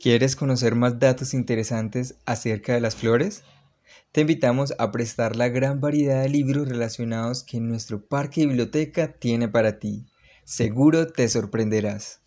¿Quieres conocer más datos interesantes acerca de las flores? Te invitamos a prestar la gran variedad de libros relacionados que nuestro parque y biblioteca tiene para ti. Seguro te sorprenderás.